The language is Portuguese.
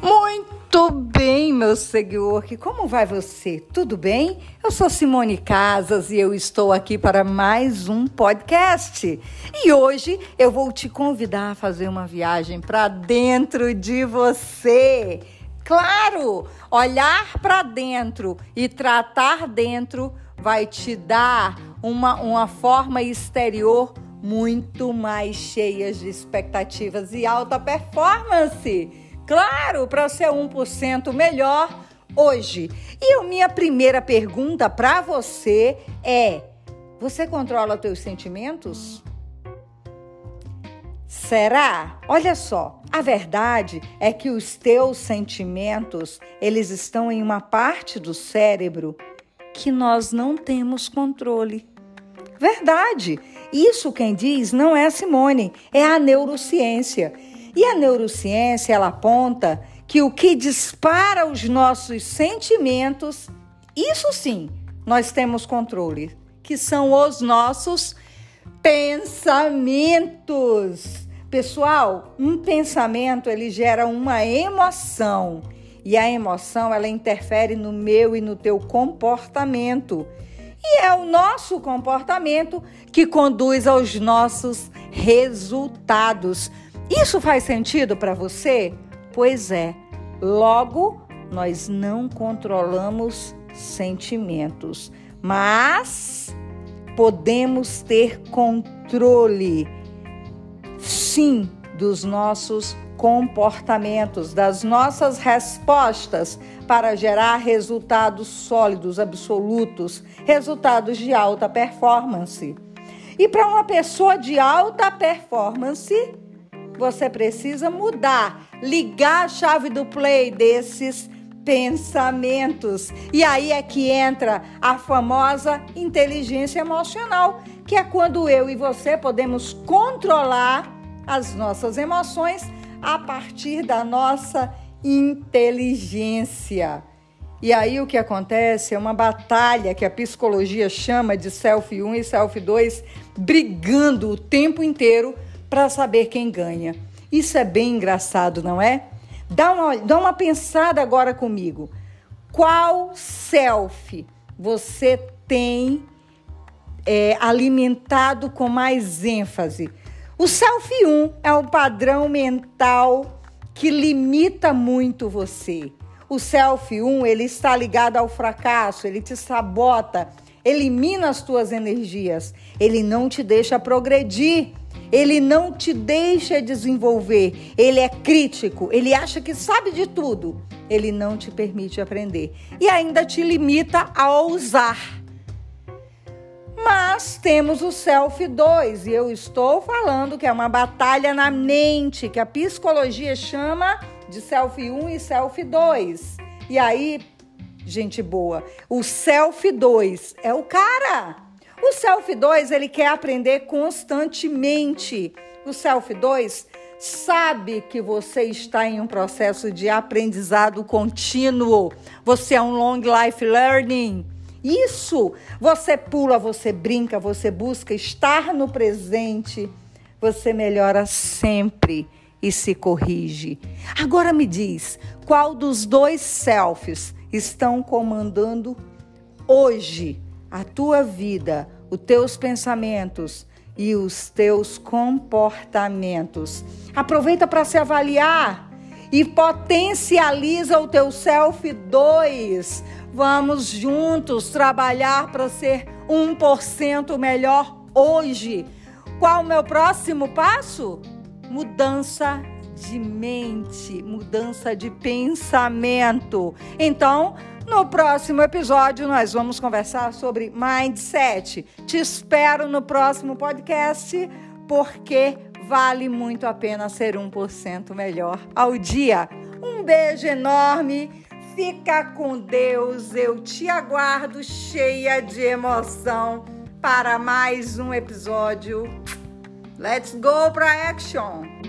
Muito bem, meu seguidor. Como vai você? Tudo bem? Eu sou Simone Casas e eu estou aqui para mais um podcast. E hoje eu vou te convidar a fazer uma viagem para dentro de você. Claro, olhar para dentro e tratar dentro vai te dar uma, uma forma exterior muito mais cheia de expectativas e alta performance. Claro, para ser 1% melhor hoje. E a minha primeira pergunta para você é: você controla seus sentimentos? Será? Olha só, a verdade é que os teus sentimentos, eles estão em uma parte do cérebro que nós não temos controle. Verdade. Isso quem diz não é a Simone, é a neurociência. E a neurociência ela aponta que o que dispara os nossos sentimentos, isso sim, nós temos controle, que são os nossos pensamentos. Pessoal, um pensamento ele gera uma emoção e a emoção ela interfere no meu e no teu comportamento. E é o nosso comportamento que conduz aos nossos resultados. Isso faz sentido para você? Pois é. Logo, nós não controlamos sentimentos, mas podemos ter controle, sim, dos nossos comportamentos, das nossas respostas para gerar resultados sólidos, absolutos, resultados de alta performance. E para uma pessoa de alta performance, você precisa mudar, ligar a chave do play desses pensamentos. E aí é que entra a famosa inteligência emocional, que é quando eu e você podemos controlar as nossas emoções a partir da nossa inteligência. E aí o que acontece é uma batalha que a psicologia chama de self 1 e self 2 brigando o tempo inteiro para saber quem ganha. Isso é bem engraçado, não é? Dá uma, dá uma pensada agora comigo. Qual self você tem é, alimentado com mais ênfase? O self 1 é um padrão mental que limita muito você. O self 1, ele está ligado ao fracasso, ele te sabota, elimina as tuas energias, ele não te deixa progredir. Ele não te deixa desenvolver. Ele é crítico. Ele acha que sabe de tudo. Ele não te permite aprender. E ainda te limita a ousar. Mas temos o Self 2, e eu estou falando que é uma batalha na mente, que a psicologia chama de Self 1 e Self 2. E aí, gente boa, o Self 2 é o cara o Self 2, ele quer aprender constantemente. O Self 2 sabe que você está em um processo de aprendizado contínuo. Você é um long life learning. Isso, você pula, você brinca, você busca estar no presente. Você melhora sempre e se corrige. Agora me diz, qual dos dois selfies estão comandando hoje a tua vida, os teus pensamentos e os teus comportamentos. Aproveita para se avaliar e potencializa o teu self 2. Vamos juntos trabalhar para ser 1% melhor hoje. Qual o meu próximo passo? Mudança de mente, mudança de pensamento. Então, no próximo episódio, nós vamos conversar sobre mindset. Te espero no próximo podcast, porque vale muito a pena ser 1% melhor ao dia. Um beijo enorme, fica com Deus, eu te aguardo cheia de emoção para mais um episódio. Let's go para action!